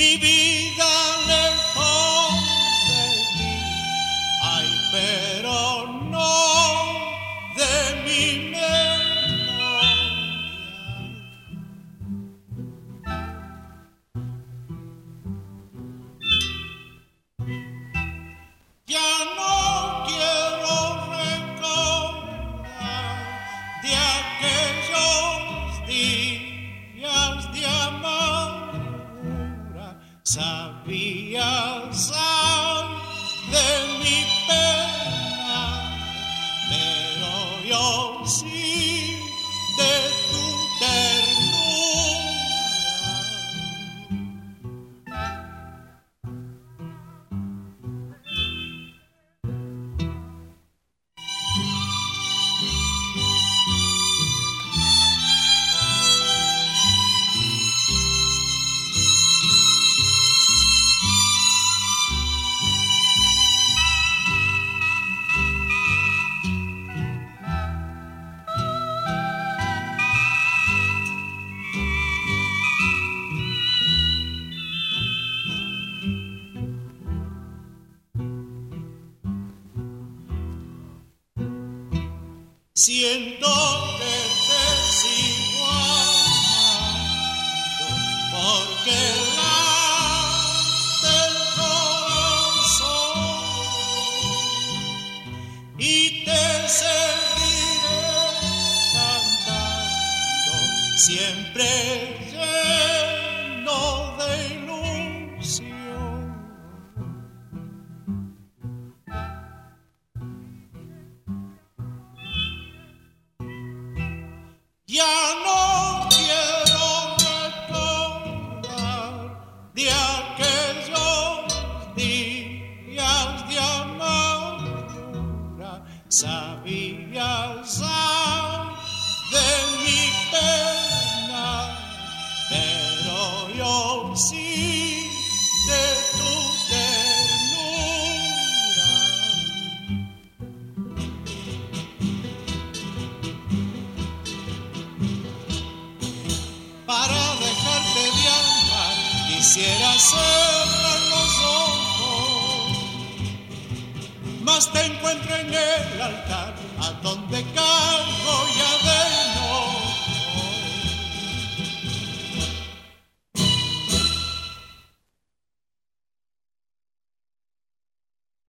mi vida Sabías de mi pena, pero yo sí Siento que te sigo amando porque late el corazón y te seguiré cantando siempre quisiera cerrar los ojos, mas te encuentro en el altar